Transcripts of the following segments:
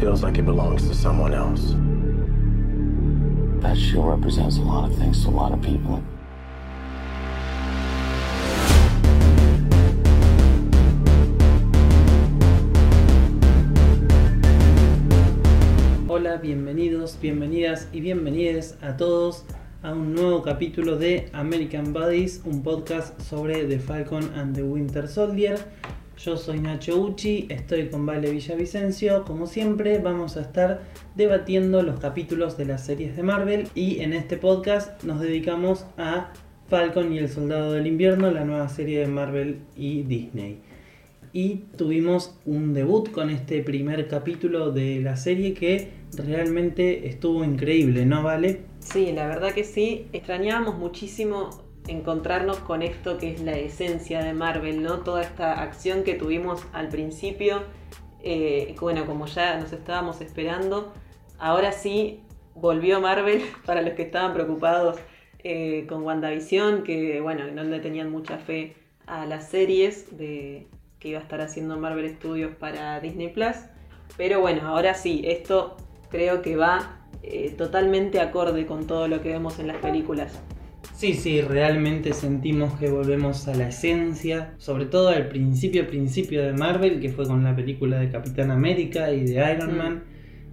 feels like it belongs to someone else. That shield represents a lot of things to a lot of people. Hola, bienvenidos, bienvenidas y bienvenides a todos a un nuevo capítulo de American Buddies, un podcast sobre The Falcon and the Winter Soldier. Yo soy Nacho Uchi, estoy con Vale Villavicencio. Como siempre, vamos a estar debatiendo los capítulos de las series de Marvel y en este podcast nos dedicamos a Falcon y el Soldado del Invierno, la nueva serie de Marvel y Disney. Y tuvimos un debut con este primer capítulo de la serie que realmente estuvo increíble, ¿no, Vale? Sí, la verdad que sí. Extrañábamos muchísimo encontrarnos con esto que es la esencia de Marvel, ¿no? Toda esta acción que tuvimos al principio, eh, bueno, como ya nos estábamos esperando, ahora sí volvió Marvel para los que estaban preocupados eh, con WandaVision, que bueno, no le tenían mucha fe a las series de, que iba a estar haciendo Marvel Studios para Disney Plus. Pero bueno, ahora sí, esto creo que va eh, totalmente acorde con todo lo que vemos en las películas. Sí, sí, realmente sentimos que volvemos a la esencia, sobre todo al principio, principio de Marvel, que fue con la película de Capitán América y de Iron Mm. Man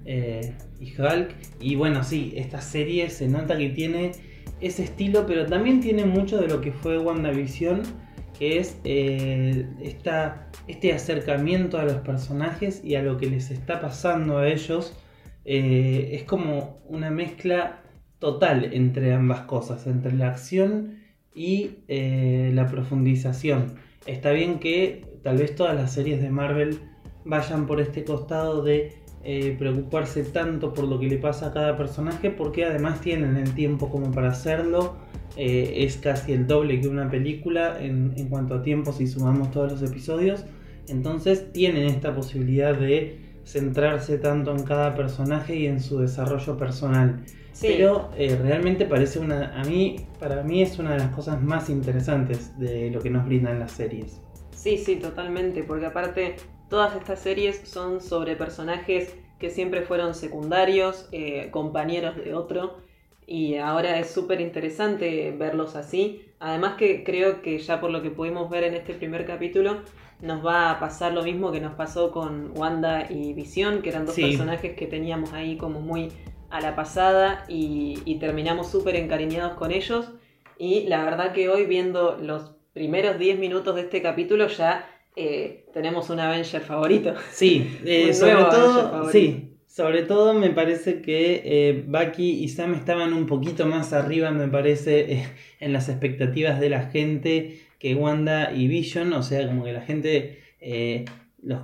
eh, y Hulk. Y bueno, sí, esta serie se nota que tiene ese estilo, pero también tiene mucho de lo que fue WandaVision, que es eh, esta, este acercamiento a los personajes y a lo que les está pasando a ellos. Eh, es como una mezcla total entre ambas cosas, entre la acción y eh, la profundización. Está bien que tal vez todas las series de Marvel vayan por este costado de eh, preocuparse tanto por lo que le pasa a cada personaje, porque además tienen el tiempo como para hacerlo. Eh, es casi el doble que una película en, en cuanto a tiempo si sumamos todos los episodios. Entonces tienen esta posibilidad de centrarse tanto en cada personaje y en su desarrollo personal. Sí. Pero eh, realmente parece una. A mí, para mí es una de las cosas más interesantes de lo que nos brindan las series. Sí, sí, totalmente, porque aparte todas estas series son sobre personajes que siempre fueron secundarios, eh, compañeros de otro, y ahora es súper interesante verlos así. Además que creo que ya por lo que pudimos ver en este primer capítulo, nos va a pasar lo mismo que nos pasó con Wanda y Visión, que eran dos Sí. personajes que teníamos ahí como muy a la pasada y, y terminamos súper encariñados con ellos. Y la verdad que hoy viendo los primeros 10 minutos de este capítulo ya eh, tenemos un Avenger favorito. Sí, eh, Un sobre todo. Sí. Sobre todo me parece que eh, Bucky y Sam estaban un poquito más arriba, me parece, en las expectativas de la gente que Wanda y Vision. O sea, como que la gente los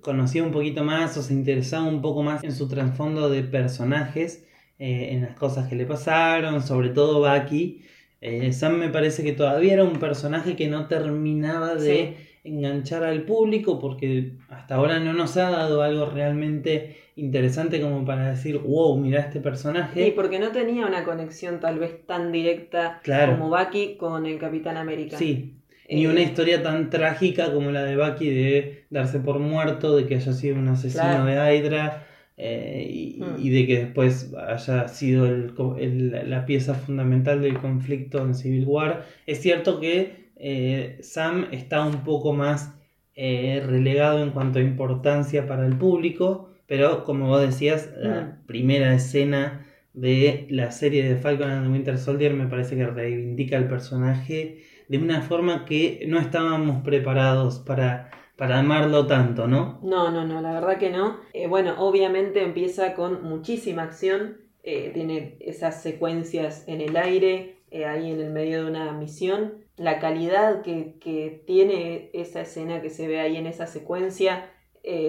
conocía un poquito más o se interesaba un poco más en su trasfondo de personajes, eh, en las cosas que le pasaron, sobre todo Bucky. Eh, Sam me parece que todavía era un personaje que no terminaba de enganchar al público porque hasta ahora no nos ha dado algo realmente interesante como para decir, wow, mira este personaje. Y porque no tenía una conexión tal vez tan directa Claro. como Bucky con el Capitán América. Sí, ni Eh, una historia tan trágica como la de Bucky de darse por muerto, de que haya sido un asesino Claro. de Hydra eh, y, Mm. y de que después haya sido el el- la pieza fundamental del conflicto en Civil War. Es cierto que eh, Sam está un poco más eh, relegado en cuanto a importancia para el público, pero como vos decías, la Mm. primera escena de la serie de Falcon and the Winter Soldier me parece que reivindica al personaje de una forma que no estábamos preparados para, para amarlo tanto, ¿no? No, no, no, la verdad que no. Eh, bueno, obviamente empieza con muchísima acción, eh, tiene esas secuencias en el aire, eh, ahí en el medio de una misión. La calidad que, que tiene esa escena que se ve ahí en esa secuencia,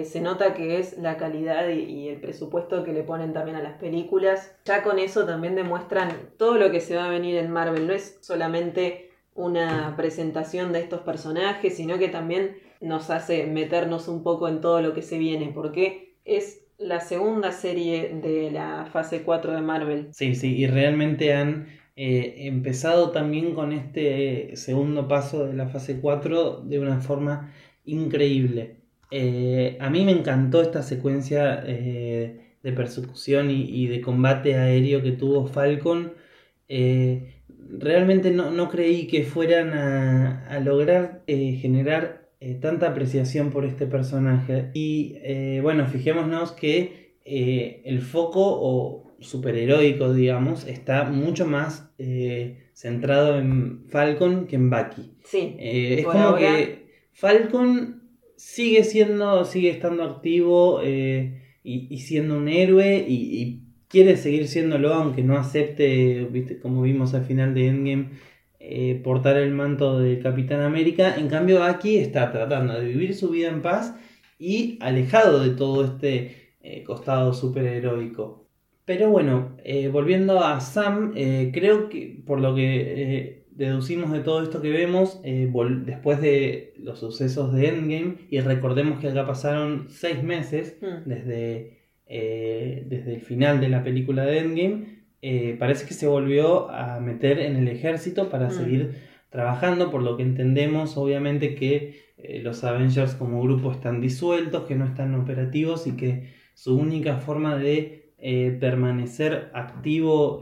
se nota que es la calidad y el presupuesto que le ponen también a las películas. Ya con eso también demuestran todo lo que se va a venir en Marvel, no es solamente una presentación de estos personajes, sino que también nos hace meternos un poco en todo lo que se viene, porque es la segunda serie de la fase 4 de Marvel. Sí, sí, y realmente han eh, empezado también con este segundo paso de la fase 4 de una forma increíble. Eh, a mí me encantó esta secuencia eh, de persecución y, de combate aéreo que tuvo Falcon. Realmente no, no, creí que fueran a, a lograr generar tanta apreciación por este personaje. Y bueno, fijémonos que el foco o superheroico, digamos, está mucho más centrado en Falcon que en Bucky. Sí. es como que Falcon sigue siendo, sigue estando activo eh, y, siendo un héroe y, quiere seguir siéndolo, aunque no acepte, ¿viste? como vimos al final de Endgame, eh, portar el manto de Capitán América. En cambio, aquí está tratando de vivir su vida en paz y alejado de todo este eh, costado superheroico. Pero bueno, volviendo a Sam, creo que por lo que deducimos de todo esto que vemos eh, después de los sucesos de Endgame y recordemos que acá pasaron seis meses hmm. desde, eh, desde el final de la película de Endgame eh, parece que se volvió a meter en el ejército para hmm. seguir trabajando por lo que entendemos obviamente que los Avengers como grupo están disueltos que no están operativos y que su única forma de permanecer activo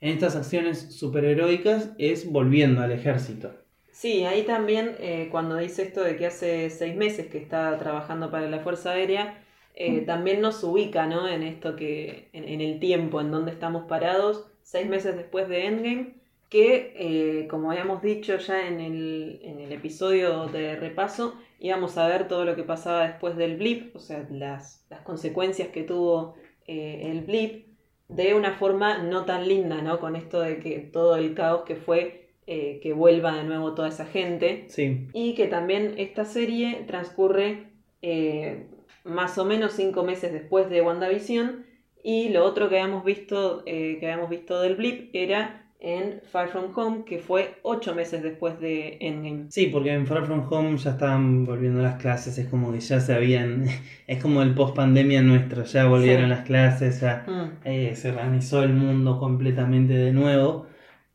en estas acciones superheroicas es volviendo al ejército. Sí, ahí también eh, cuando dice esto de que hace seis meses que está trabajando para la Fuerza Aérea, eh, también nos ubica ¿no? en esto que, en, el tiempo en donde estamos parados, seis meses después de Endgame, que eh, como habíamos dicho ya en el, en el, episodio de repaso, íbamos a ver todo lo que pasaba después del blip, o sea, las, las consecuencias que tuvo el blip de una forma no tan linda, ¿no? Con esto de que todo el caos que fue eh, que vuelva de nuevo toda esa gente. Sí. Y que también esta serie transcurre eh, más o menos cinco meses después de WandaVision. Y lo otro que habíamos visto, eh, que habíamos visto del blip era en Far From Home, que fue ocho meses después de Endgame. Sí, porque en Far From Home ya estaban volviendo las clases, es como que ya se habían, es como el post pandemia nuestro, ya volvieron las clases, ya mm. eh, se organizó el mundo completamente de nuevo.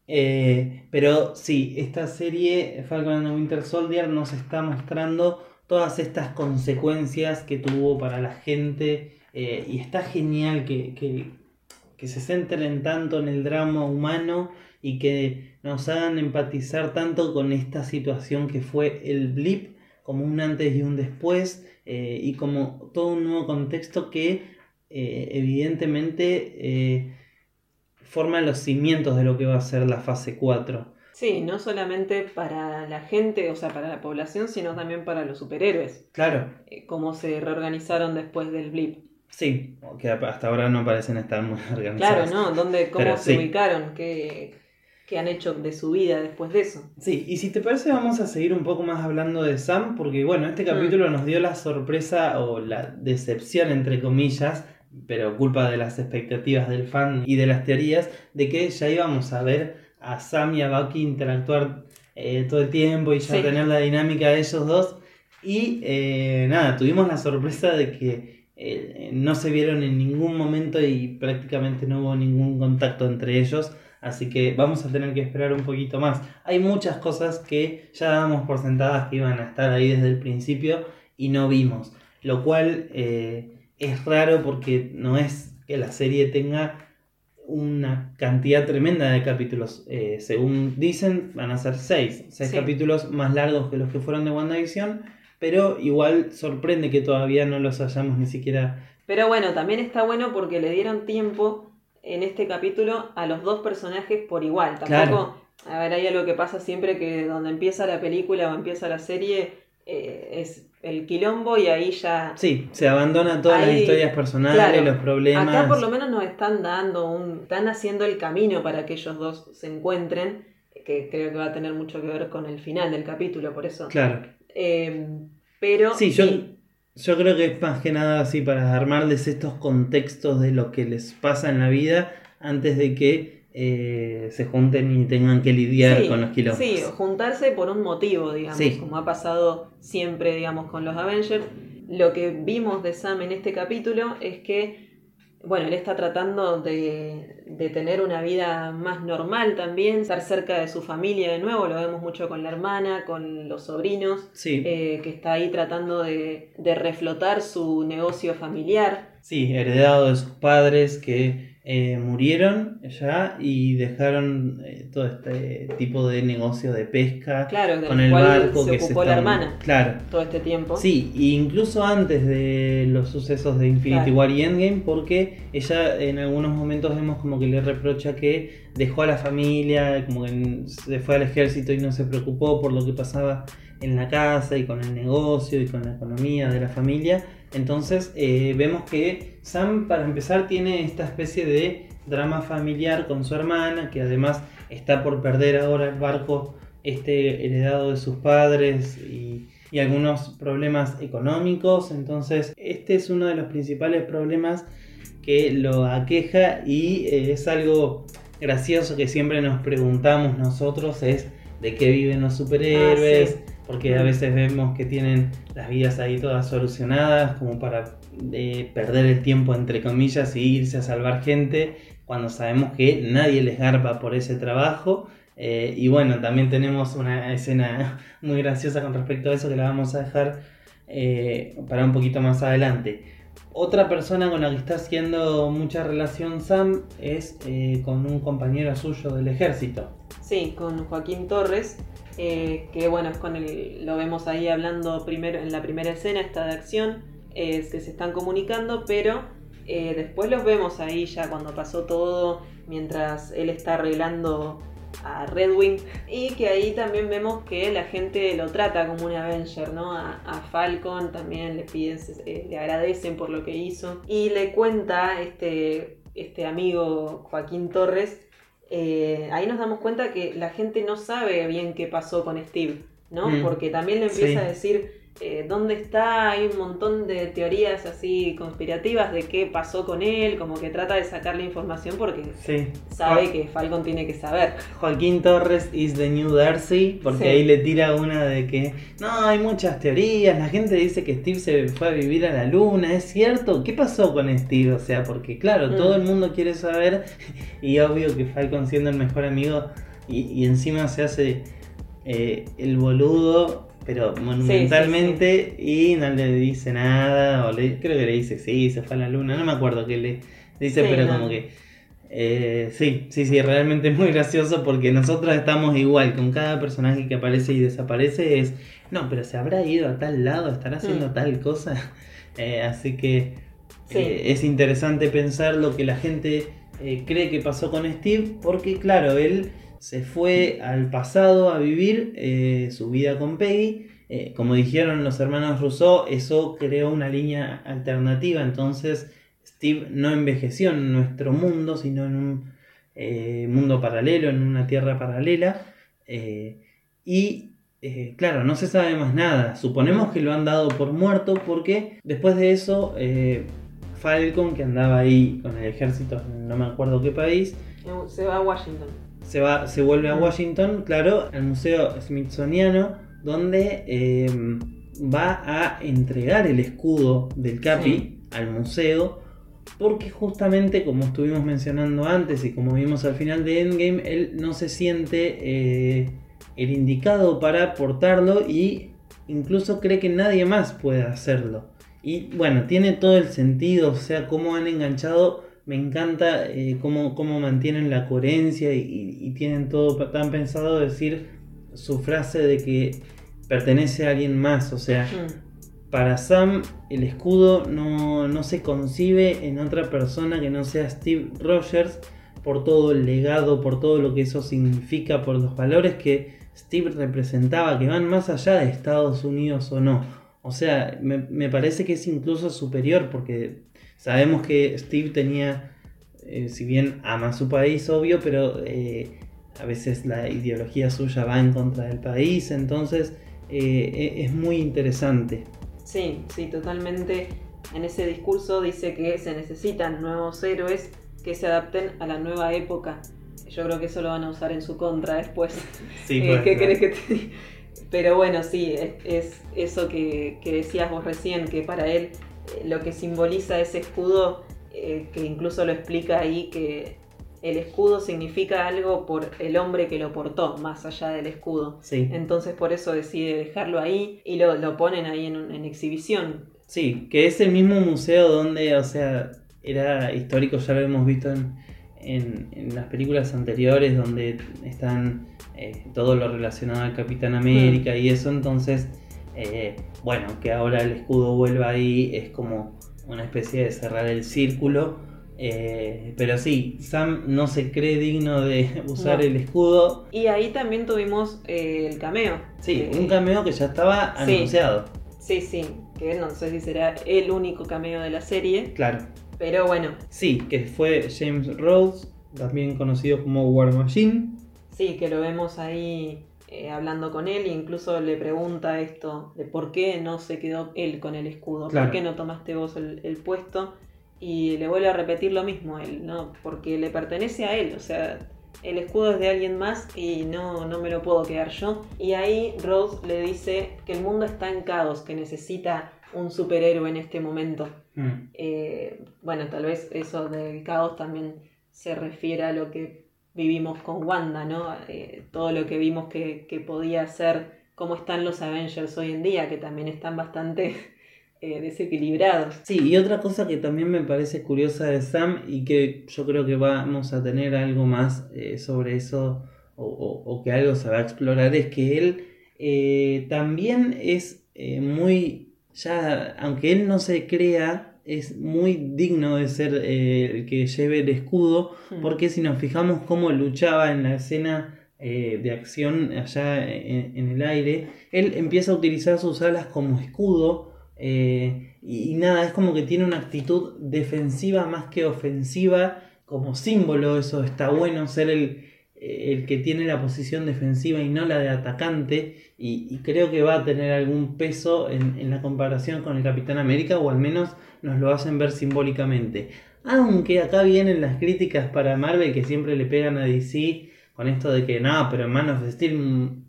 Eh, pero sí, esta serie, Falcon and the Winter Soldier, nos está mostrando todas estas consecuencias que tuvo para la gente eh, y está genial que, que que se centren tanto en el drama humano y que nos hagan empatizar tanto con esta situación que fue el blip como un antes y un después eh, y como todo un nuevo contexto que eh, evidentemente forma los cimientos de lo que va a ser la fase 4. Sí, no solamente para la gente, o sea, para la población, sino también para los superhéroes. Claro. cómo se reorganizaron después del blip. Sí, que hasta ahora no parecen estar muy organizados. Claro, ¿no? ¿Dónde, ¿Cómo se ubicaron? ¿Qué, ¿Qué, han hecho de su vida después de eso? Sí, y si te parece vamos a seguir un poco más hablando de Sam, porque bueno, este mm. capítulo nos dio la sorpresa o la decepción, entre comillas, pero culpa de las expectativas del fan y de las teorías, de que ya íbamos a ver a Sam y a Bucky interactuar eh, todo el tiempo y ya tener la dinámica de ellos dos. Y eh, nada, tuvimos la sorpresa de que eh, no se vieron en ningún momento y prácticamente no hubo ningún contacto entre ellos. Así que vamos a tener que esperar un poquito más. Hay muchas cosas que ya dábamos por sentadas que iban a estar ahí desde el principio y no vimos. Lo cual es raro porque no es que la serie tenga una cantidad tremenda de capítulos. Eh, según dicen, van a ser seis. Seis capítulos más largos que los que fueron de WandaVision pero igual sorprende que todavía no los hayamos ni siquiera... Pero bueno, también está bueno porque le dieron tiempo en este capítulo a los dos personajes por igual. Tampoco, a ver, hay algo que pasa siempre que donde empieza la película o empieza la serie eh, es el quilombo y ahí ya... Sí, se abandona todas las historias personales, los problemas. Acá por lo menos nos están dando un... están haciendo el camino para que ellos dos se encuentren, que creo que va a tener mucho que ver con el final del capítulo, por eso. Claro. Em, pero. Sí, yo, yo creo que es más que nada así para armarles estos contextos de lo que les pasa en la vida antes de que eh, se junten y tengan que lidiar con los kilómetros. Sí, juntarse por un motivo, digamos, como ha pasado siempre, digamos, con los Avengers. Lo que vimos de Sam en este capítulo es que bueno, él está tratando de, de, tener una vida más normal también, estar cerca de su familia de nuevo, lo vemos mucho con la hermana, con los sobrinos, Sí. eh, que está ahí tratando de, de reflotar su negocio familiar. Sí, heredado de sus padres que eh, murieron ya y dejaron eh, todo este tipo de negocio de pesca Claro, con el barco se que ocupó se la hermana Claro. todo este tiempo. Sí, incluso antes de los sucesos de Infinity Claro. War y Endgame, porque ella en algunos momentos vemos como que le reprocha que dejó a la familia, como que se fue al ejército y no se preocupó por lo que pasaba en la casa y con el negocio y con la economía de la familia. Entonces eh, vemos que Sam, para empezar, tiene esta especie de drama familiar con su hermana, que además está por perder ahora el barco este heredado de sus padres y, algunos problemas económicos. Entonces, este es uno de los principales problemas que lo aqueja y eh, es algo gracioso que siempre nos preguntamos nosotros, es de qué viven los superhéroes, Ah, porque a veces vemos que tienen las vidas ahí todas solucionadas como para eh, perder el tiempo entre comillas y irse a salvar gente cuando sabemos que nadie les garpa por ese trabajo. Eh, y bueno, también tenemos una escena muy graciosa con respecto a eso que la vamos a dejar eh, para un poquito más adelante. Otra persona con la que está haciendo mucha relación Sam es con un compañero suyo del ejército. Sí, con Joaquín Torres, eh, que bueno, es con el, lo vemos ahí hablando primero en la primera escena, esta de acción, es que se están comunicando, pero eh, después los vemos ahí ya cuando pasó todo, mientras él está arreglando a Redwing, y que ahí también vemos que la gente lo trata como un Avenger, ¿no? A, Falcon también le piden, eh, le agradecen por lo que hizo, y le cuenta este, este amigo Joaquín Torres, eh, ahí nos damos cuenta que la gente no sabe bien qué pasó con Steve, ¿no? Mm. Porque también le empieza Sí. a decir eh, dónde está, hay un montón de teorías así conspirativas de qué pasó con él, como que trata de sacarle información porque Sí. sabe que Falcon tiene que saber. Joaquín Torres is the new Darcy, porque Sí. ahí le tira una de que no, hay muchas teorías, la gente dice que Steve se fue a vivir a la luna, ¿es cierto? ¿Qué pasó con Steve? O sea, porque claro, Mm. todo el mundo quiere saber y obvio que Falcon siendo el mejor amigo y, y encima se hace eh, el boludo, pero monumentalmente y no le dice nada, o le, creo que le dice sí, se fue a la luna, no me acuerdo qué le dice, pero no. como que... Eh, sí, sí, sí, realmente es muy gracioso porque nosotros estamos igual con cada personaje que aparece y desaparece. Es, no, pero se habrá ido a tal lado, estará haciendo Mm. tal cosa. Eh, así que Sí. eh, es interesante pensar lo que la gente eh, cree que pasó con Steve, porque claro, él se fue al pasado a vivir eh, su vida con Peggy. Eh, como dijeron los hermanos Rousseau, eso creó una línea alternativa, entonces Steve no envejeció en nuestro mundo, sino en un eh, mundo paralelo, en una tierra paralela. y claro, no se sabe más nada. Suponemos que lo han dado por muerto porque después de eso, Falcon, que andaba ahí con el ejército, no me acuerdo qué país, Se va a Washington. Se, va, se vuelve a Washington, claro, al Museo Smithsoniano, donde eh, va a entregar el escudo del Capi Sí. al museo, porque justamente como estuvimos mencionando antes y como vimos al final de Endgame, él no se siente eh, el indicado para portarlo y incluso cree que nadie más puede hacerlo. Y bueno, tiene todo el sentido, o sea, cómo han enganchado me encanta eh, cómo, cómo mantienen la coherencia y, tienen todo tan pensado decir su frase de que pertenece a alguien más. O sea, Mm. para Sam el escudo no, no se concibe en otra persona que no sea Steve Rogers por todo el legado, por todo lo que eso significa, por los valores que Steve representaba, que van más allá de Estados Unidos o no. O sea, me, me parece que es incluso superior porque sabemos que Steve tenía, eh, si bien ama su país, obvio, pero eh, a veces la ideología suya va en contra del país, entonces eh, e- es muy interesante. Sí, sí, totalmente. En ese discurso dice que se necesitan nuevos héroes que se adapten a la nueva época. Yo creo que eso lo van a usar en su contra después. Sí, ¿Qué querés que te? Pero bueno, sí, es, es eso que, que decías vos recién, que para él lo que simboliza ese escudo eh, que incluso lo explica ahí que el escudo significa algo por el hombre que lo portó, más allá del escudo. Sí. Entonces por eso decide dejarlo ahí y lo, lo ponen ahí en, en exhibición. Sí, que es el mismo museo donde, o sea, era histórico, ya lo hemos visto en, en, en las películas anteriores, donde están eh, todo lo relacionado al Capitán América y eso, entonces, eh, bueno, que ahora el escudo vuelva ahí es como una especie de cerrar el círculo. eh, pero sí, Sam no se cree digno de usar No. el escudo. Y ahí también tuvimos eh, el cameo. Sí, un cameo que ya estaba sí. anunciado. Sí, sí, que no sé si será el único cameo de la serie, Claro. pero bueno, Sí, que fue James Rhodes, también conocido como War Machine. sí, que lo vemos ahí eh, hablando con él e incluso le pregunta esto de por qué no se quedó él con el escudo, Claro. por qué no tomaste vos el, el puesto y le vuelve a repetir lo mismo a él, ¿no? Porque le pertenece a él, o sea, el escudo es de alguien más y no, no me lo puedo quedar yo. Y ahí Rose le dice que el mundo está en caos, que necesita un superhéroe en este momento. Mm. Eh, bueno, tal vez eso del caos también se refiere a lo que vivimos con Wanda, ¿no? Eh, todo lo que vimos que, podía ser, cómo están los Avengers hoy en día, que también están bastante eh, desequilibrados. Sí, y otra cosa que también me parece curiosa de Sam y que yo creo que vamos a tener algo más eh, sobre eso o, que algo se va a explorar es que él también es muy, ya, aunque él no se crea, es muy digno de ser eh, el que lleve el escudo, Mm. porque si nos fijamos cómo luchaba en la escena eh, de acción allá en, en el aire, él empieza a utilizar sus alas como escudo. eh, y, y nada, es como que tiene una actitud defensiva más que ofensiva como símbolo. Eso está bueno, ser el, el que tiene la posición defensiva y no la de atacante. Y, y creo que va a tener algún peso en, en la comparación con el Capitán América, o al menos nos lo hacen ver simbólicamente. Aunque acá vienen las críticas para Marvel que siempre le pegan a DC con esto de que no, pero en Man of Steel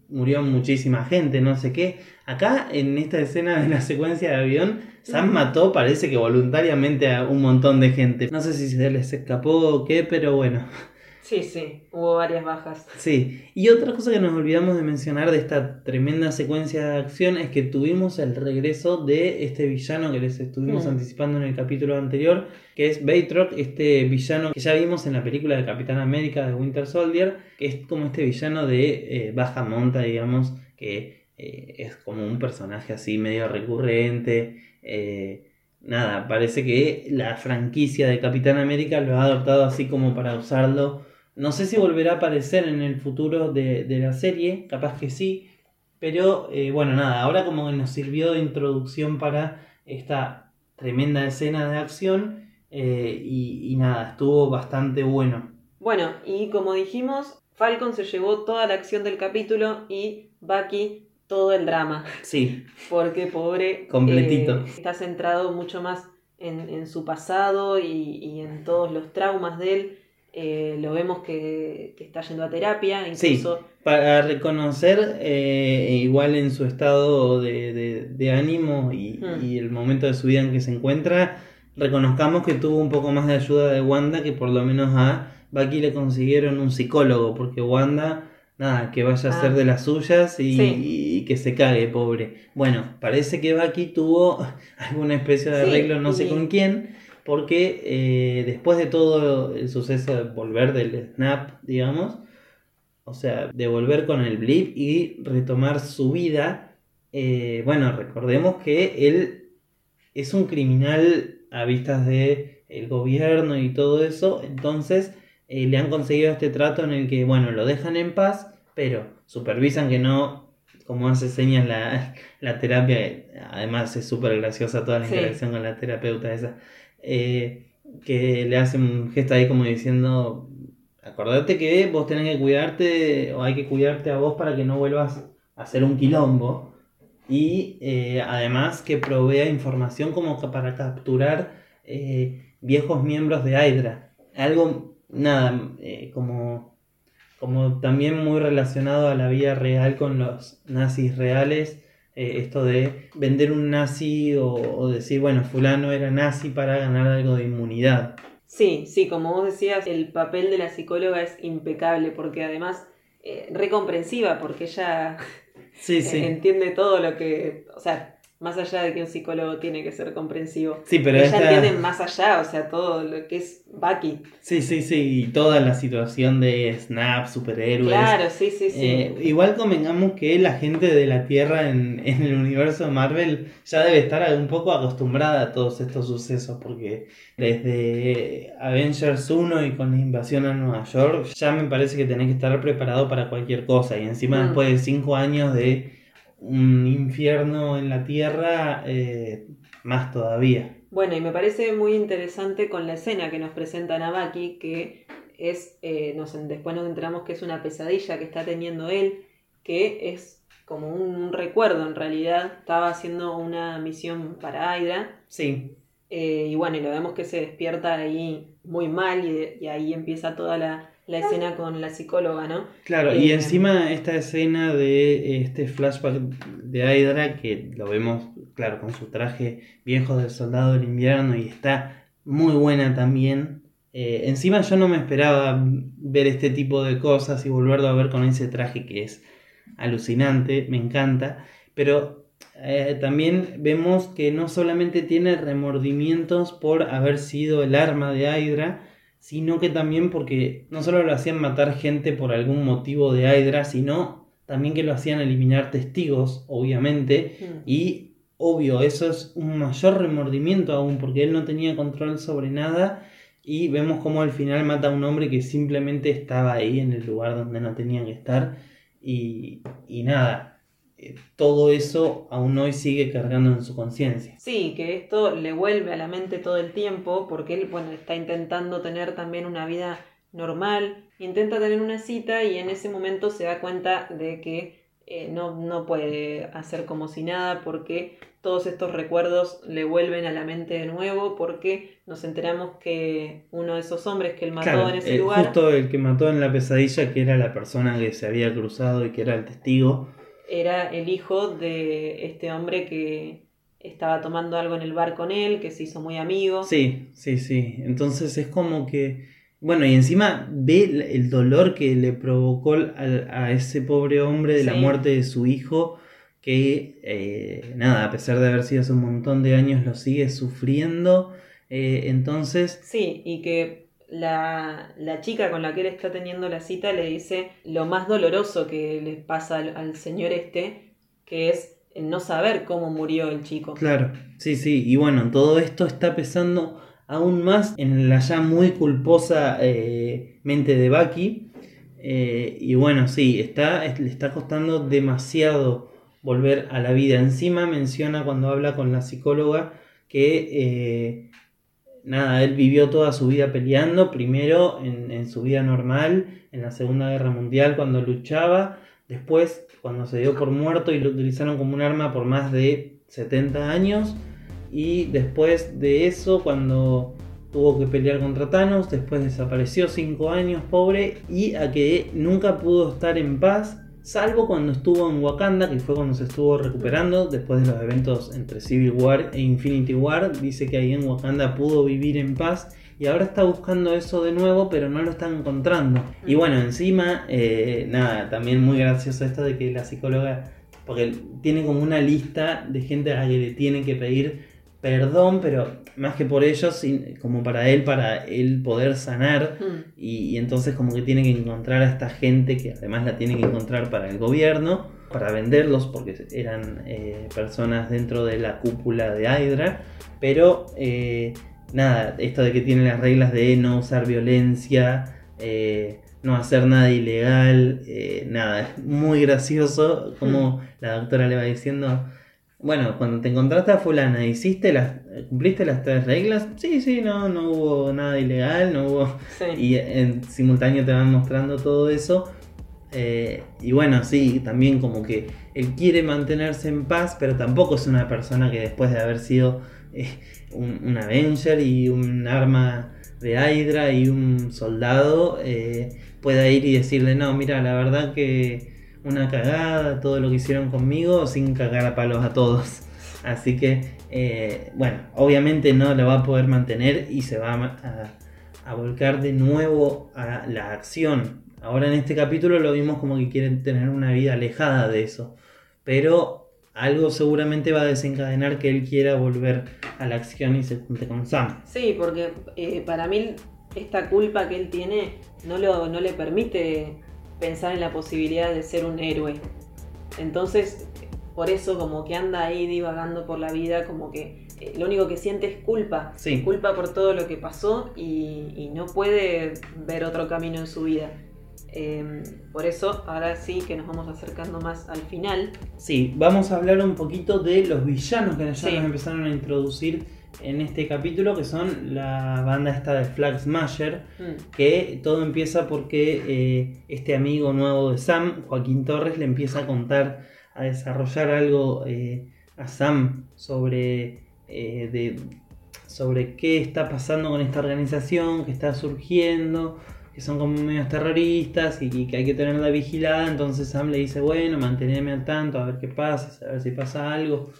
murió muchísima gente, no sé qué. Acá en esta escena de la secuencia de avión, Sam mató, parece que voluntariamente a un montón de gente. No sé si se les escapó o qué, pero bueno. Sí, sí, hubo varias bajas. Sí, y otra cosa que nos olvidamos de mencionar de esta tremenda secuencia de acción es que tuvimos el regreso de este villano que les estuvimos Mm. anticipando en el capítulo anterior, que es Batroc, este villano que ya vimos en la película de Capitán América de Winter Soldier, que es como este villano de eh, baja monta, digamos, que eh, es como un personaje así medio recurrente. eh, nada, parece que la franquicia de Capitán América lo ha adoptado así como para usarlo no sé si volverá a aparecer en el futuro de, de la serie, capaz que sí, pero eh, bueno, nada, ahora como que nos sirvió de introducción para esta tremenda escena de acción eh, y, y nada, estuvo bastante bueno. Bueno, y como dijimos, Falcon se llevó toda la acción del capítulo y Bucky todo el drama. Sí, Porque pobre. Completito. eh, está centrado mucho más en, en su pasado y, y en todos los traumas de él. Eh, lo vemos que, que está yendo a terapia, Sí. incluso. para reconocer eh, igual en su estado de, de- de ánimo y, Mm. y el momento de su vida en que se encuentra, reconozcamos que tuvo un poco más de ayuda de Wanda, que por lo menos a Bucky le consiguieron un psicólogo, porque Wanda, nada, que vaya a Ah. ser de las suyas y, Sí. y que se cague, pobre. Bueno, parece que Bucky tuvo alguna especie de Sí, arreglo, no sé y- con quién, porque eh, después de todo el suceso de volver del snap, digamos, o sea, de volver con el blip y retomar su vida, eh, bueno, recordemos que él es un criminal a vistas de el gobierno y todo eso, entonces eh, le han conseguido este trato en el que, bueno, lo dejan en paz, pero supervisan que no, como hace señas la, la terapia, además es súper graciosa toda la Sí. interacción con la terapeuta esa, eh, que le hace un gesto ahí como diciendo, acordate que vos tenés que cuidarte o hay que cuidarte a vos para que no vuelvas a hacer un quilombo. Y eh, además que provea información como para capturar eh, viejos miembros de Hydra. Algo, nada, como, como también muy relacionado a la vida real con los nazis reales. Eh, esto de vender un nazi o, o decir, bueno, fulano era nazi para ganar algo de inmunidad. Sí, sí, como vos decías, el papel de la psicóloga es impecable porque además eh, recomprensiva porque ella Sí, sí. entiende todo lo que, o sea, más allá de que un psicólogo tiene que ser comprensivo. Sí, pero ella esta- entiende más allá, o sea, todo lo que es Bucky. Sí, sí, sí, y toda la situación de Snap, superhéroes. Claro, sí, sí, sí. Eh, igual convengamos que la gente de la Tierra en, en el universo de Marvel ya debe estar un poco acostumbrada a todos estos sucesos, porque desde Avengers 1 y con la invasión a Nueva York, ya me parece que tenés que estar preparado para cualquier cosa. Y encima Mm. después de 5 años de un infierno en la Tierra, eh, más todavía. Bueno, y me parece muy interesante con la escena que nos presentan a Bucky, que es, eh, nos, después nos enteramos que es una pesadilla que está teniendo él, que es como un, un recuerdo en realidad. Estaba haciendo una misión para Hydra, Sí, eh, y bueno, y lo vemos que se despierta ahí muy mal, y, y ahí empieza toda la, la escena con la psicóloga, ¿no? Claro, y Eh, encima esta escena de este flashback de Hydra, que lo vemos, claro, con su traje viejo del soldado del invierno y está muy buena también. Eh, encima yo no me esperaba ver este tipo de cosas y volverlo a ver con ese traje que es alucinante, me encanta, pero eh, también vemos que no solamente tiene remordimientos por haber sido el arma de Hydra, sino que también porque no solo lo hacían matar gente por algún motivo de Hydra, sino también que lo hacían eliminar testigos, obviamente, Mm. y obvio, eso es un mayor remordimiento aún, porque él no tenía control sobre nada, y vemos como al final mata a un hombre que simplemente estaba ahí en el lugar donde no tenía que estar, y, y nada, todo eso aún hoy sigue cargando en su conciencia. Sí, que esto le vuelve a la mente todo el tiempo, porque él, bueno, está intentando tener también una vida normal, intenta tener una cita y en ese momento se da cuenta de que eh, no, no puede hacer como si nada porque todos estos recuerdos le vuelven a la mente de nuevo porque nos enteramos que uno de esos hombres que él mató Claro, en ese eh, lugar justo el que mató en la pesadilla, que era la persona que se había cruzado y que era el testigo. Era el hijo de este hombre que estaba tomando algo en el bar con él, que se hizo muy amigo. Sí, sí, sí. Entonces es como que, bueno, y encima ve el- dolor que le provocó a ese pobre hombre de la muerte de su hijo, que, eh, nada, a pesar de haber sido hace un montón de años, lo sigue sufriendo. Eh, entonces, Sí, y que la, la chica con la que él está teniendo la cita le dice lo más doloroso que le pasa al, señor este, que es no saber cómo murió el chico. Claro, sí, sí, y bueno, todo esto está pesando aún más en la ya muy culposa eh, mente de Bucky. Eh, y bueno, sí, está, es- le está costando demasiado volver a la vida. Encima menciona cuando habla con la psicóloga que eh, nada, él vivió toda su vida peleando, primero en, en su vida normal, en la Segunda Guerra Mundial cuando luchaba, después cuando se dio por muerto y lo utilizaron como un arma por más de 70 años, y después de eso cuando tuvo que pelear contra Thanos, después desapareció 5 años, pobre, y a que nunca pudo estar en paz. Salvo cuando estuvo en Wakanda, que fue cuando se estuvo recuperando después de los eventos entre Civil War e Infinity War. Dice que ahí en Wakanda pudo vivir en paz y ahora está buscando eso de nuevo, pero no lo está encontrando. Y bueno, encima, eh, nada, también muy gracioso esto de que la psicóloga, porque tiene como una lista de gente a la que le tiene que pedir perdón, pero más que por ellos, como para él, para él poder sanar. Mm. Y, y entonces como que tiene que encontrar a esta gente que además la tiene que encontrar para el gobierno, para venderlos, porque eran eh, personas dentro de la cúpula de Hydra. Pero eh, nada, esto de que tiene las reglas de no usar violencia, eh, no hacer nada ilegal, eh, nada, es muy gracioso como la doctora le va diciendo... Bueno, cuando te encontraste a fulana, ¿hiciste las, ¿cumpliste las tres reglas? Sí, sí, no, no hubo nada ilegal, no hubo... Sí. Y en simultáneo te van mostrando todo eso. Eh, y bueno, sí, también como que él quiere mantenerse en paz, pero tampoco es una persona que después de haber sido eh, un, un Avenger y un arma de Hydra y un soldado, eh, pueda ir y decirle, no, mira, la verdad que una cagada todo lo que hicieron conmigo sin cagar a palos a todos. Así que, eh, bueno, obviamente no lo va a poder mantener y se va a, volcar de nuevo a la acción. Ahora en este capítulo lo vimos como que quieren tener una vida alejada de eso. Pero algo seguramente va a desencadenar que él quiera volver a la acción y se junte con Sam. Sí, porque eh, para mí esta culpa que él tiene no, lo, no le permite pensar en la posibilidad de ser un héroe. Entonces, por eso como que anda ahí divagando por la vida, como que eh, lo único que siente es culpa. Sí. Culpa por todo lo que pasó y, y no puede ver otro camino en su vida. Eh, por eso, ahora sí que nos vamos acercando más al final. Sí, vamos a hablar un poquito de los villanos que ya Sí. nos empezaron a introducir en este capítulo, que son la banda esta de Flag Smasher, Mm, que todo empieza porque eh, este amigo nuevo de Sam, Joaquín Torres, le empieza a contar, a desarrollar algo eh, a Sam sobre, eh, de- sobre qué está pasando con esta organización, que está surgiendo, que son como medios terroristas y, y que hay que tenerla vigilada. Entonces Sam le dice, bueno, manteneme al tanto, a ver qué pasa, a ver si pasa algo.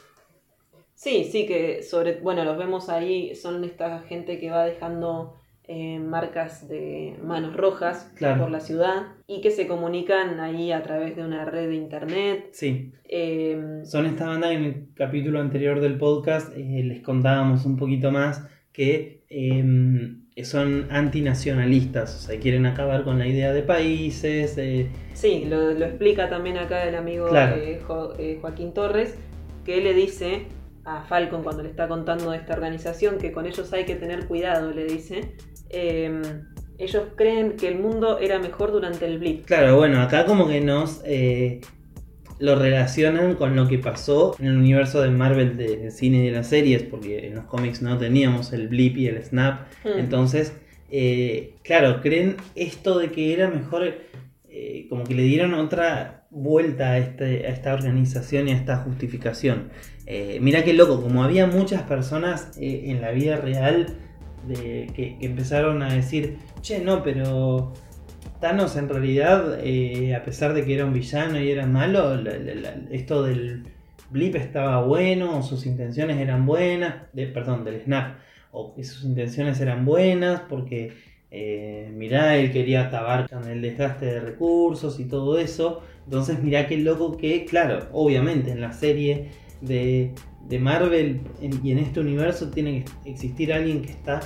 Sí, sí, que sobre, bueno, los vemos ahí, son esta gente que va dejando eh, marcas de manos rojas Claro. por la ciudad y que se comunican ahí a través de una red de internet. Sí, Eh, Son esta banda que en el capítulo anterior del podcast eh, les contábamos un poquito más que eh, son antinacionalistas, o sea, quieren acabar con la idea de países. sí, lo, lo explica también acá el amigo Claro. Jo- eh, Joaquín Torres, que le dice a Falcon cuando le está contando de esta organización que con ellos hay que tener cuidado, le dice. Eh, ellos creen que el mundo era mejor durante el blip. claro, bueno, acá como que nos eh, lo relacionan con lo que pasó en el universo de Marvel de cine y de las series, porque en los cómics no teníamos el blip y el snap. Hmm. Entonces, eh, claro, creen esto de que era mejor, eh, como que le dieron otra vuelta a, este, a esta organización y a esta justificación. Eh, mira qué loco, como había muchas personas eh, en la vida real que, empezaron a decir, che, no, pero Thanos en realidad, eh, a pesar de que era un villano y era malo, esto del blip estaba bueno, o sus intenciones eran buenas, perdón, del snap o que sus intenciones eran buenas porque eh, mirá, él quería acabar con el desgaste de recursos y todo eso. Entonces mirá qué loco que, claro, obviamente en la serie de, de Marvel en- y en este universo tiene que existir alguien que está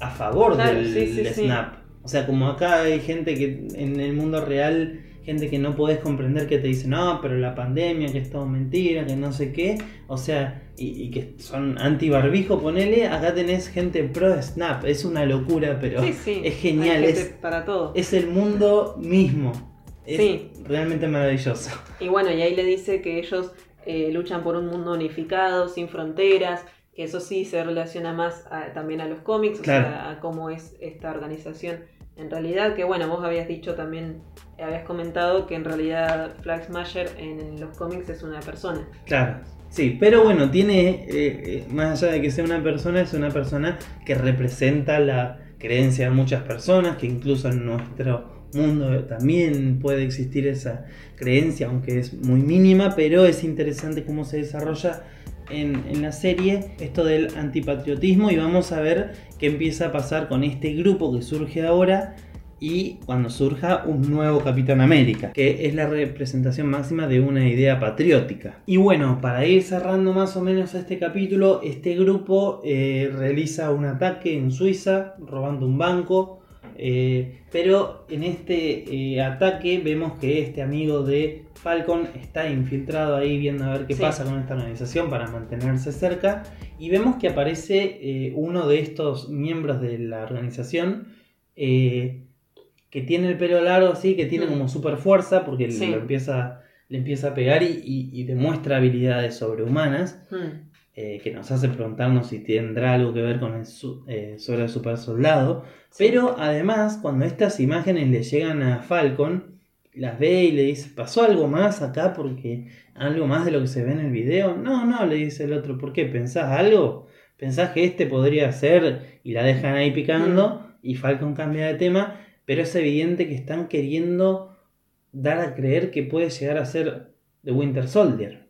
a favor Claro, del, sí, sí, del sí. snap. O sea, como acá hay gente que en el mundo real, gente que no podés comprender que te dice, no, pero la pandemia, que es todo mentira, que no sé qué. O sea, y, y que son anti-barbijo, ponele, acá tenés gente pro snap. Es una locura, pero es genial. Es, para todo. es el mundo mismo. Es realmente maravilloso. Y bueno, y ahí le dice que ellos eh, luchan por un mundo unificado, sin fronteras, que eso sí se relaciona más a- también a los cómics, Claro. o sea, a cómo es esta organización en realidad, que bueno, vos habías dicho también, habías comentado que en realidad Flag Smasher en los cómics es una persona. Claro. Sí, pero bueno, tiene, eh, eh, más allá de que sea una persona, es una persona que representa la creencia de muchas personas, que incluso en nuestro mundo también puede existir esa creencia, aunque es muy mínima, pero es interesante cómo se desarrolla en, la serie esto del antipatriotismo y vamos a ver qué empieza a pasar con este grupo que surge ahora y cuando surja un nuevo Capitán América, que es la representación máxima de una idea patriótica. Y bueno, para ir cerrando más o menos este capítulo, este grupo eh, realiza un ataque en Suiza, robando un banco, eh, pero en este eh, ataque vemos que este amigo de Falcon está infiltrado ahí viendo a ver qué Sí. pasa con esta organización para mantenerse cerca y vemos que aparece eh, uno de estos miembros de la organización que tiene el pelo largo así, que tiene Mm. como super fuerza porque Sí. lo empieza, le empieza a pegar y, y- y demuestra habilidades sobrehumanas Hmm. Eh, que nos hace preguntarnos si tendrá algo que ver con el su- eh, sobre el super soldado. Sí. Pero además, cuando estas imágenes le llegan a Falcon, las ve y le dice, ¿pasó algo más acá? Porque algo más de lo que se ve en el video. No, no, le dice el otro, ¿por qué? ¿Pensás algo? ¿Pensás que este podría ser? Y la dejan ahí picando y Falcon cambia de tema, pero es evidente que están queriendo dar a creer que puede llegar a ser The Winter Soldier.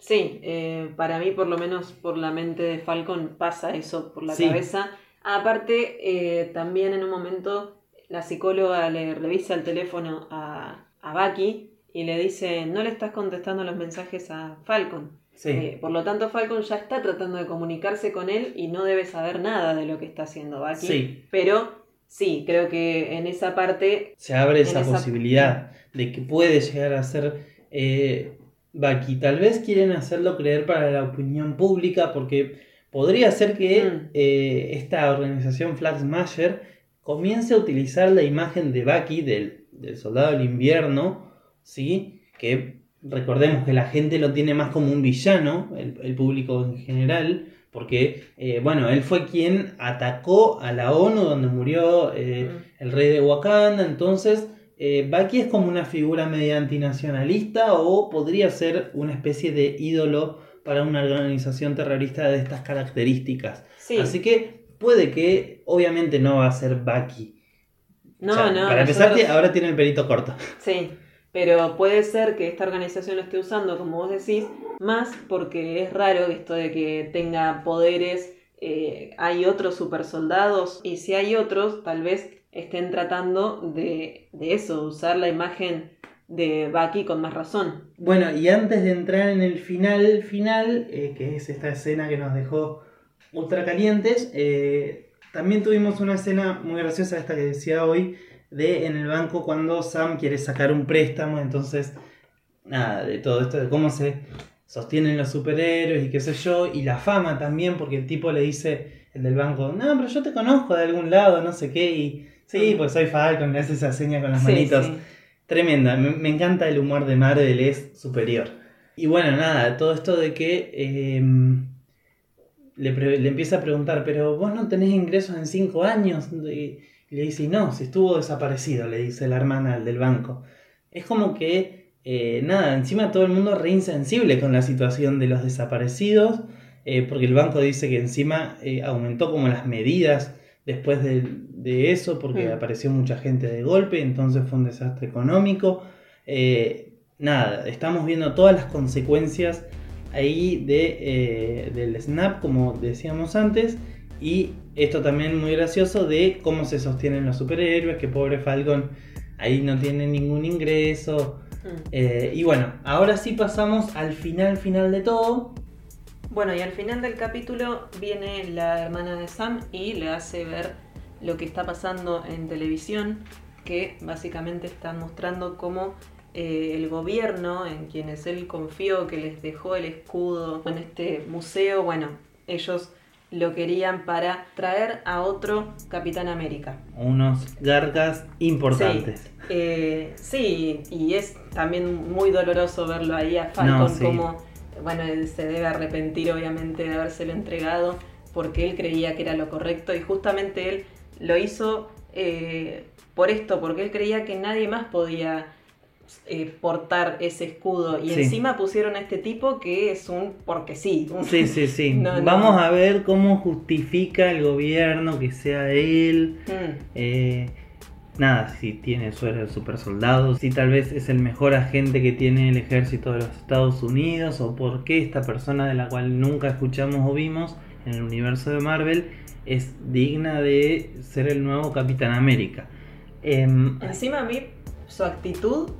Sí, eh, para mí por lo menos por la mente de Falcon pasa eso por la Sí. cabeza. Aparte, eh, también en un momento la psicóloga le revisa el teléfono a, a Bucky y le dice, no le estás contestando los mensajes a Falcon. Sí. Eh, por lo tanto, Falcon ya está tratando de comunicarse con él y no debe saber nada de lo que está haciendo Bucky. Sí. Pero sí, creo que en esa parte se abre esa, esa- posibilidad de que puede llegar a ser eh, Bucky. Tal vez quieren hacerlo creer para la opinión pública porque podría ser que Mm. eh, esta organización Flag Smasher comience a utilizar la imagen de Bucky, del, del soldado del invierno, ¿sí? que recordemos que la gente lo tiene más como un villano, el, el público en general, porque, eh, bueno, él fue quien atacó a la ONU donde murió eh, Mm. el rey de Wakanda, entonces eh, Bucky es como una figura media antinacionalista o podría ser una especie de ídolo para una organización terrorista de estas características. sí. Así que puede que, obviamente no va a ser Bucky. no, O sea, no, Para empezar, nosotros- ahora tiene el pelito corto. Sí, pero puede ser que esta organización lo esté usando, como vos decís, más porque es raro esto de que tenga poderes. eh, hay otros supersoldados y si hay otros, tal vez estén tratando de, de eso, usar la imagen de Bucky con más razón. Bueno, y antes de entrar en el final, final, eh, que es esta escena que nos dejó ultra calientes, eh, también tuvimos una escena muy graciosa, esta que decía hoy, de en el banco cuando Sam quiere sacar un préstamo, entonces, nada, de todo esto, de cómo se sostienen los superhéroes y qué sé yo, y la fama también, porque el tipo le dice, el del banco, no, pero yo te conozco de algún lado, no sé qué, y sí, pues soy Falcon, le hace esa seña con las Sí, manitos. sí. Tremenda, me, me encanta el humor de Marvel, es superior. Y bueno, nada, todo esto de que eh, le, pre- le empieza a preguntar, pero vos no tenés ingresos en cinco años. Y le dice, no, si estuvo desaparecido, le dice la hermana del banco. Es como que, eh, nada, encima todo el mundo re insensible con la situación de los desaparecidos, eh, porque el banco dice que encima eh, aumentó como las medidas después de, de eso, porque Mm. apareció mucha gente de golpe, entonces fue un desastre económico. Eh, nada, estamos viendo todas las consecuencias ahí de, eh, del snap, como decíamos antes, y esto también muy gracioso de cómo se sostienen los superhéroes, que pobre Falcon ahí no tiene ningún ingreso. Mm. Eh, y bueno, ahora sí pasamos al final final de todo. Bueno, y al final del capítulo viene la hermana de Sam y le hace ver lo que está pasando en televisión, que básicamente están mostrando cómo eh, el gobierno en quienes él confió que les dejó el escudo en este museo, bueno, ellos lo querían para traer a otro Capitán América. Unos gargas importantes. Sí, eh, sí, y es también muy doloroso verlo ahí a Falcon No, sí. como, bueno, él se debe arrepentir obviamente de habérselo entregado porque él creía que era lo correcto y justamente él lo hizo eh, por esto, porque él creía que nadie más podía eh, portar ese escudo y Sí. encima pusieron a este tipo que es un porque sí. un- Sí, sí, sí. No, no. Vamos a ver cómo justifica el gobierno que sea él. Mm, Eh, nada, si tiene suero de super soldado, si tal vez es el mejor agente que tiene el ejército de los Estados Unidos, o por qué esta persona de la cual nunca escuchamos o vimos en el universo de Marvel es digna de ser el nuevo Capitán América. Em, Encima a mí su actitud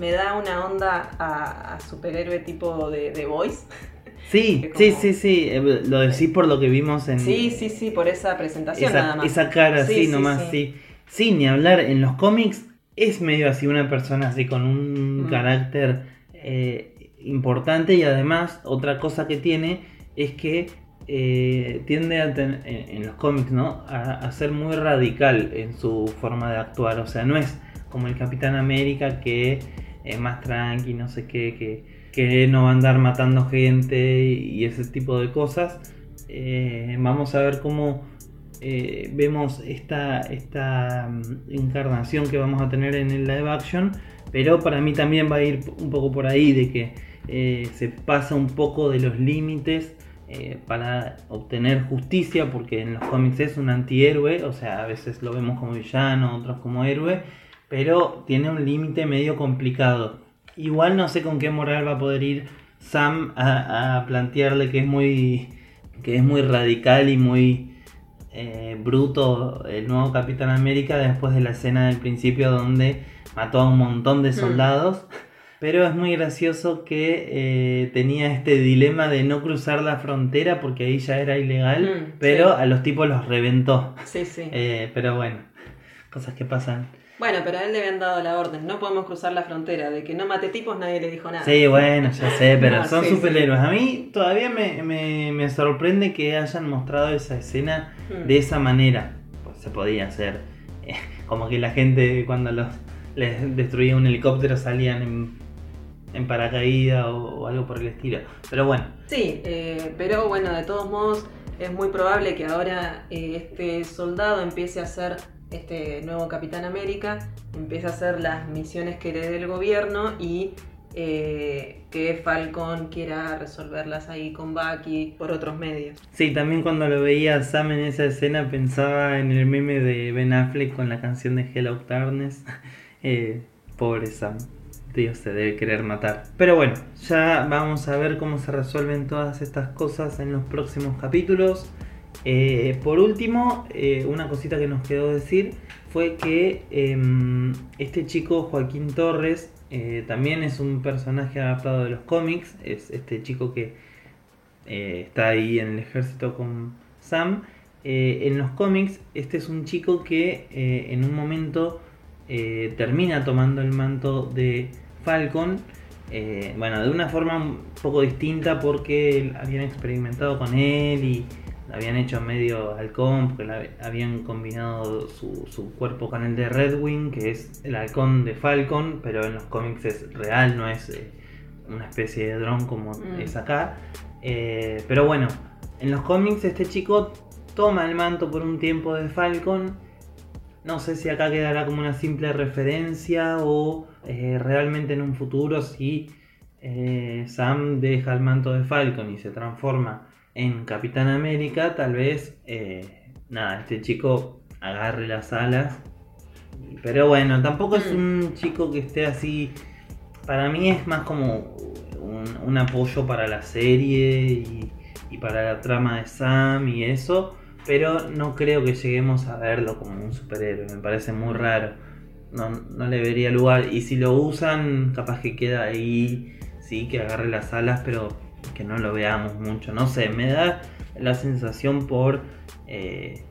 me da una onda a, a superhéroe tipo de, de Voice. sí, sí, como- sí, sí, eh, lo decís por lo que vimos en... Sí, sí, sí, por esa presentación nada más. esa cara Sí, así sí, nomás, sí. sí. Sí, ni hablar, en los cómics es medio así una persona así con un Mm. carácter eh, importante y además otra cosa que tiene es que eh, tiende a en, los cómics, ¿no? A, ser muy radical en su forma de actuar, o sea, no es como el Capitán América que es más tranqui, no sé qué, que, no va a andar matando gente y ese tipo de cosas. Eh, vamos a ver cómo eh, vemos esta, mm, encarnación que vamos a tener en el live action, pero para mí también va a ir un poco por ahí de que se pasa un poco de los límites eh, para obtener justicia, porque en los cómics es un antihéroe, o sea, a veces lo vemos como villano, otros como héroe, pero tiene un límite medio complicado. Igual no sé con qué moral va a poder ir Sam a, a plantearle que es muy que es muy radical y muy eh, bruto el nuevo Capitán América después de la escena del principio donde mató a un montón de soldados. Pero es muy gracioso que eh, tenía este dilema de no cruzar la frontera porque ahí ya era ilegal, Mm, pero sí. a los tipos los reventó. Sí, sí. Eh, pero bueno, cosas que pasan. Bueno, pero a él le habían dado la orden, no podemos cruzar la frontera, de que no mate tipos nadie le dijo nada. Sí, bueno, ya sé, pero No, son sí, superhéroes. A mí todavía me, me- me sorprende que hayan mostrado esa escena Mm. de esa manera. Pues se podía hacer. como que la gente cuando los les destruía un helicóptero salían en, en paracaídas o, o algo por el estilo. Pero bueno, Sí, eh, pero bueno, de todos modos es muy probable que ahora eh, este soldado empiece a hacer, este nuevo Capitán América, empiece a hacer las misiones que le dé el gobierno y eh, que Falcon quiera resolverlas ahí con Bucky por otros medios. sí, también cuando lo veía Sam en esa escena pensaba en el meme de Ben Affleck con la canción de Hello Darkness. Eh, pobre Sam. Dios se debe querer matar. Pero bueno, ya vamos a ver cómo se resuelven todas estas cosas en los próximos capítulos. Eh, por último, eh, una cosita que nos quedó decir fue que em, este chico Joaquín Torres eh, también es un personaje adaptado de los cómics. Es este chico que está ahí en el ejército con Sam. En los cómics, este es un chico que en un momento termina tomando el manto de Falcon. eh, bueno, de una forma un poco distinta porque habían experimentado con él y lo habían hecho medio halcón porque la- habían combinado su, su cuerpo con el de Redwing, que es el halcón de Falcon, pero en los cómics es real, no es eh, una especie de dron como Mm. es acá. Eh, pero bueno, en los cómics este chico toma el manto por un tiempo de Falcon. No sé si acá quedará como una simple referencia o eh, realmente en un futuro si eh, Sam deja el manto de Falcon y se transforma en Capitán América, tal vez eh, nada, este chico agarre las alas. Pero bueno, tampoco es Mm. un chico que esté así. Para mí es más como un, un apoyo para la serie y, y para la trama de Sam y eso. Pero no creo que lleguemos a verlo como un superhéroe. Me parece muy raro. No, no le vería lugar. Y si lo usan, capaz que queda ahí. Sí, que agarre las alas, pero que no lo veamos mucho. No sé, me da la sensación por. eh,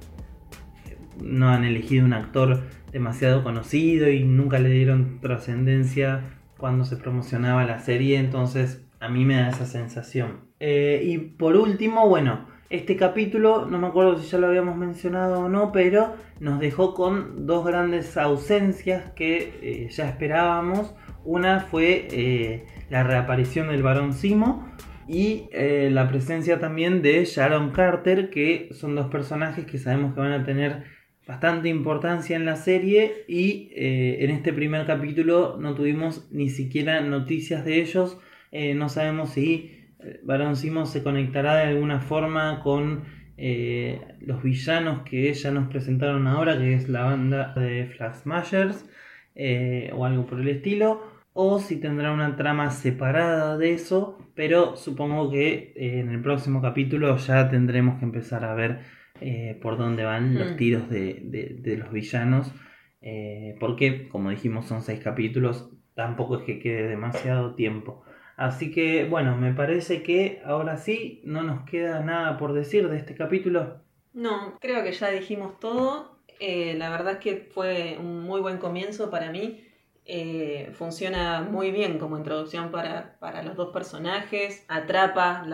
no han elegido un actor demasiado conocido y nunca le dieron trascendencia cuando se promocionaba la serie, entonces a mí me da esa sensación. Eh, y por último, bueno, este capítulo, no me acuerdo si ya lo habíamos mencionado o no, pero nos dejó con dos grandes ausencias que eh, ya esperábamos. Una fue eh, la reaparición del varón Simo y eh, la presencia también de Sharon Carter, que son dos personajes que sabemos que van a tener bastante importancia en la serie y en este primer capítulo no tuvimos ni siquiera noticias de ellos. No sabemos si Simo se conectará de alguna forma con eh, los villanos que ya nos presentaron ahora, que es la banda de Flag Smashers eh, o algo por el estilo. O si tendrá una trama separada de eso, pero supongo que eh, en el próximo capítulo ya tendremos que empezar a ver eh, por dónde van los Mm. tiros de, de- de los villanos. porque, como dijimos, son seis capítulos. Tampoco es que quede demasiado tiempo. Así que, bueno, me parece que ahora sí no nos queda nada por decir de este capítulo. No, creo que ya dijimos todo. Eh, la verdad es que fue un muy buen comienzo para mí. Eh, funciona muy bien como introducción para, para los dos personajes. Atrapa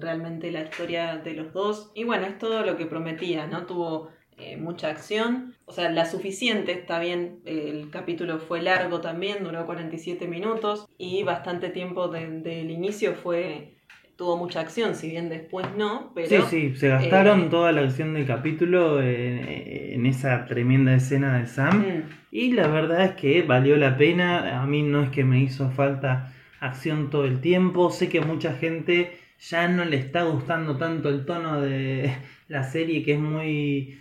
realmente la historia de los dos. Y bueno, es todo lo que prometía, ¿no? Tuvo eh, mucha acción. O sea, la suficiente, está bien. El capítulo fue largo también, duró 47 minutos. Y bastante tiempo de- del inicio fue. Tuvo mucha acción, si bien después no, pero sí, sí, se gastaron eh, toda la acción del capítulo en, en esa tremenda escena de Sam. Mm. Y la verdad es que valió la pena. A mí no es que me hizo falta acción todo el tiempo. Sé que a mucha gente ya no le está gustando tanto el tono de la serie, que es muy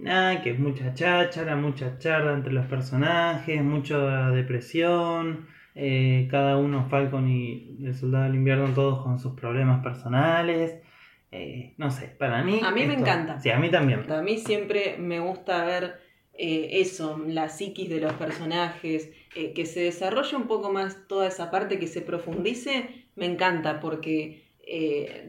nada, que es mucha cháchara, mucha charla entre los personajes, mucha depresión, eh, cada uno, Falcon y el Soldado del Invierno, todos con sus problemas personales. Eh, no sé, para mí... A mí me encanta. Sí, a mí también. A mí siempre me gusta ver eh, eso, la psiquis de los personajes, que se desarrolle un poco más toda esa parte, que se profundice, me encanta, porque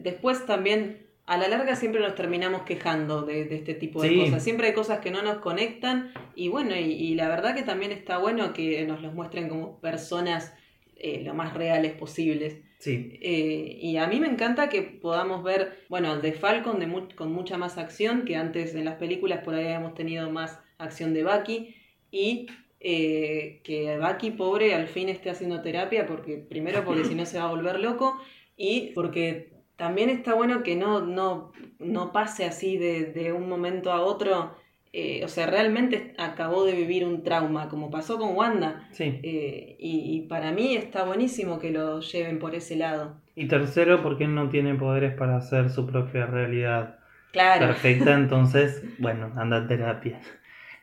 después también a la larga siempre nos terminamos quejando de, de este tipo de Sí. cosas. Siempre hay cosas que no nos conectan y bueno, y, y la verdad que también está bueno que nos los muestren como personas eh, lo más reales posibles. Sí, Eh, y a mí me encanta que podamos ver, bueno, de Falcon de mu- con mucha más acción, que antes en las películas por ahí habíamos tenido más acción de Bucky, y eh, que Bucky, pobre, al fin esté haciendo terapia, porque primero porque si no se va a volver loco, y porque también está bueno que no, no, no pase así de, de un momento a otro, eh, o sea, realmente acabó de vivir un trauma, como pasó con Wanda. sí. Eh, y, y para mí está buenísimo que lo lleven por ese lado. Y tercero, porque él no tiene poderes para hacer su propia realidad Claro. perfecta, entonces, bueno, anda a terapia.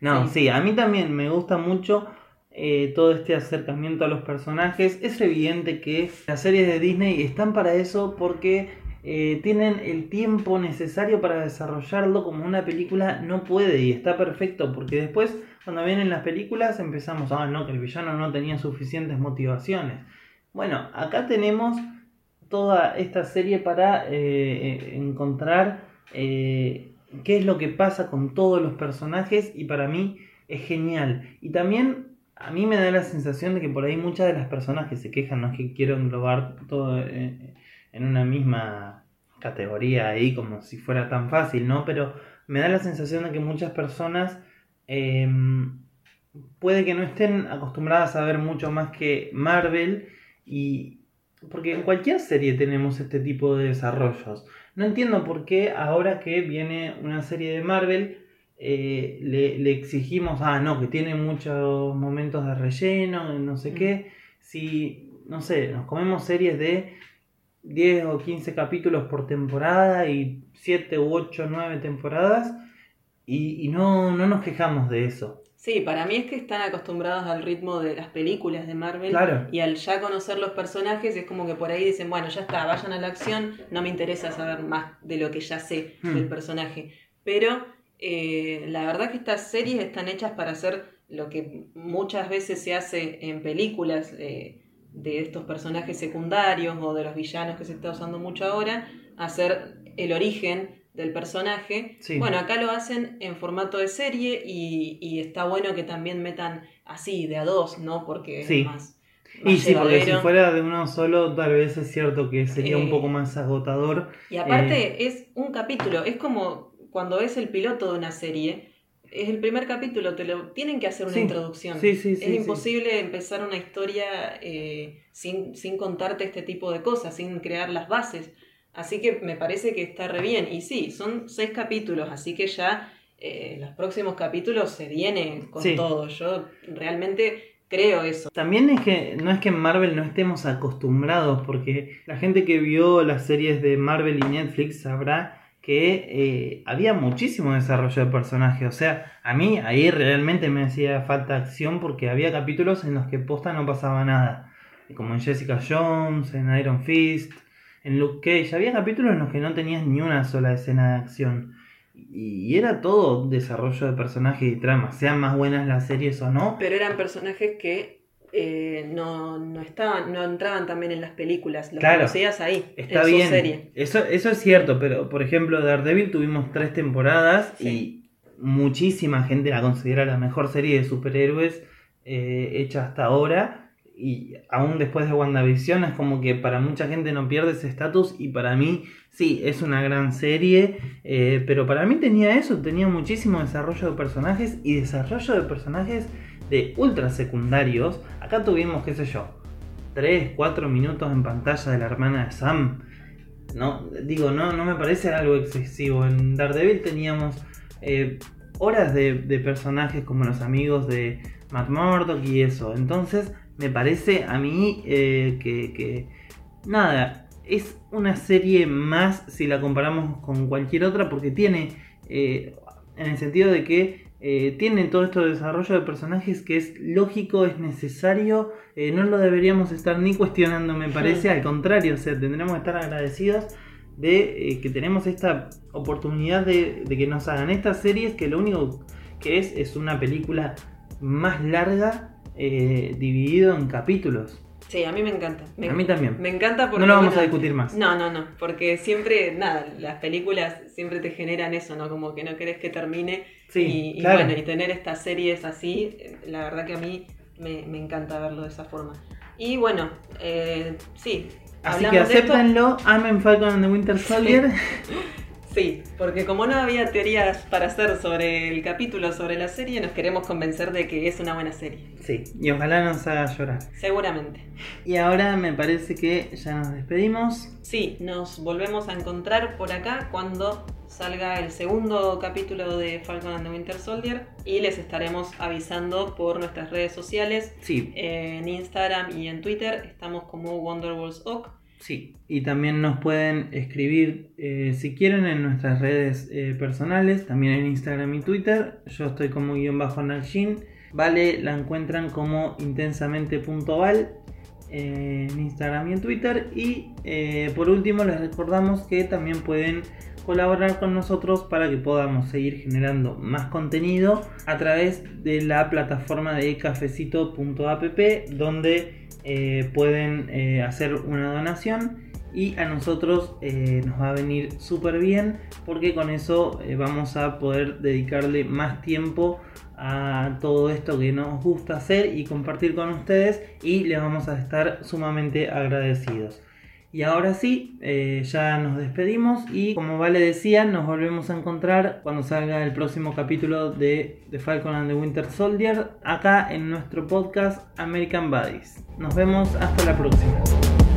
No, Sí. sí, a mí también me gusta mucho eh, todo este acercamiento a los personajes. Es evidente que las series de Disney están para eso porque eh, tienen el tiempo necesario para desarrollarlo como una película no puede y está perfecto porque después cuando vienen las películas empezamos, ah, no, que el villano no tenía suficientes motivaciones. Bueno, acá tenemos toda esta serie para eh, encontrar eh, qué es lo que pasa con todos los personajes y para mí es genial. Y también a mí me da la sensación de que por ahí muchas de las personas que se quejan, no es que quiero englobar todo en una misma categoría ahí como si fuera tan fácil, ¿no? Pero me da la sensación de que muchas personas eh, puede que no estén acostumbradas a ver mucho más que Marvel y porque en cualquier serie tenemos este tipo de desarrollos. No entiendo por qué ahora que viene una serie de Marvel eh, le, le exigimos, ah, no, que tiene muchos momentos de relleno, no sé qué. Si, no sé, nos comemos series de 10 o 15 capítulos por temporada y 7 u 8 o 9 temporadas y, y no, no nos quejamos de eso. Sí, para mí es que están acostumbrados al ritmo de las películas de Marvel Claro. y al ya conocer los personajes es como que por ahí dicen, bueno, ya está, vayan a la acción, no me interesa saber más de lo que ya sé Hmm. del personaje. Pero eh, la verdad que estas series están hechas para hacer lo que muchas veces se hace en películas eh, de estos personajes secundarios o de los villanos que se está usando mucho ahora, hacer el origen del personaje. Sí. Bueno, acá lo hacen en formato de serie y, y está bueno que también metan así, de a dos, ¿no? Porque Sí. es más. Y sí, porque si fuera de uno solo, tal vez es cierto que sería un Eh, poco más agotador. Y aparte Eh. es un capítulo, es como cuando es el piloto de una serie, es el primer capítulo, te lo tienen que hacer una Sí, introducción. sí, sí, sí, es imposible empezar una historia eh, sin, sin contarte este tipo de cosas, sin crear las bases. Así que me parece que está re bien. Y sí, son seis capítulos, así que ya eh, los próximos capítulos se viene con todo. Yo realmente creo eso. También es que no es que en Marvel no estemos acostumbrados, porque la gente que vio las series de Marvel y Netflix sabrá que eh, había muchísimo desarrollo de personajes. O sea, a mí ahí realmente me hacía falta acción porque había capítulos en los que posta no pasaba nada. Como en Jessica Jones, en Iron Fist, en Luke Cage. Había capítulos en los que no tenías ni una sola escena de acción. Y era todo desarrollo de personajes y trama, sean más buenas las series o no. Pero eran personajes que eh, no, no estaban, no entraban también en las películas. Los Claro. conocías ahí, Está en su bien, serie. Eso, eso es cierto, pero por ejemplo Daredevil tuvimos tres temporadas Sí. y muchísima gente la considera la mejor serie de superhéroes eh, hecha hasta ahora y aún después de WandaVision es como que para mucha gente no pierde ese estatus y para mí sí, es una gran serie, eh, pero para mí tenía eso, tenía muchísimo desarrollo de personajes y desarrollo de personajes de ultra secundarios. Acá tuvimos, qué sé yo, 3, 4 minutos en pantalla de la hermana de Sam. No, digo, no, no me parece algo excesivo. En Daredevil teníamos eh, horas de, de personajes como los amigos de Matt Murdock y eso. Entonces, me parece a mí eh, que, que, nada, es una serie más si la comparamos con cualquier otra porque tiene, eh, en el sentido de que eh, tienen todo esto de desarrollo de personajes que es lógico, es necesario, no lo deberíamos estar ni cuestionando, me parece, al contrario, o sea, tendremos que estar agradecidos de que tenemos esta oportunidad de, de que nos hagan estas series que lo único que es es una película más larga eh, dividido en capítulos. Sí, a mí me encanta. Me- A mí también. Me encanta porque. No lo vamos bueno, a discutir más. No, no, no. Porque siempre, nada, las películas siempre te generan eso, ¿no? Como que no querés que termine. Sí, y, y claro. bueno, y tener estas series así, eh, la verdad que a mí me, me encanta verlo de esa forma. Y bueno, eh, sí. Así que acéptenlo, amen Falcon and the Winter Soldier. Sí, porque como no había teorías para hacer sobre el capítulo, sobre la serie, nos queremos convencer de que es una buena serie. Sí, y ojalá nos haga llorar. Seguramente. Y ahora me parece que ya nos despedimos. Sí, nos volvemos a encontrar por acá cuando salga el segundo capítulo de Falcon and the Winter Soldier y les estaremos avisando por nuestras redes sociales. Sí, En Instagram y en Twitter estamos como Wonderwalls Oak. Sí. Y también nos pueden escribir eh, si quieren en nuestras redes eh, personales, también en Instagram y Twitter. Yo estoy como guion bajo Naljin. Vale, la encuentran como intensamente.val eh, en Instagram y en Twitter. Y por último les recordamos que también pueden colaborar con nosotros para que podamos seguir generando más contenido a través de la plataforma de cafecito.app donde eh, pueden eh, hacer una donación y a nosotros eh, nos va a venir súper bien porque con eso vamos a poder dedicarle más tiempo a todo esto que nos gusta hacer y compartir con ustedes y les vamos a estar sumamente agradecidos. Y ahora sí, eh, ya nos despedimos y como Vale decía, nos volvemos a encontrar cuando salga el próximo capítulo de The Falcon and the Winter Soldier acá en nuestro podcast American Buddies. Nos vemos hasta la próxima.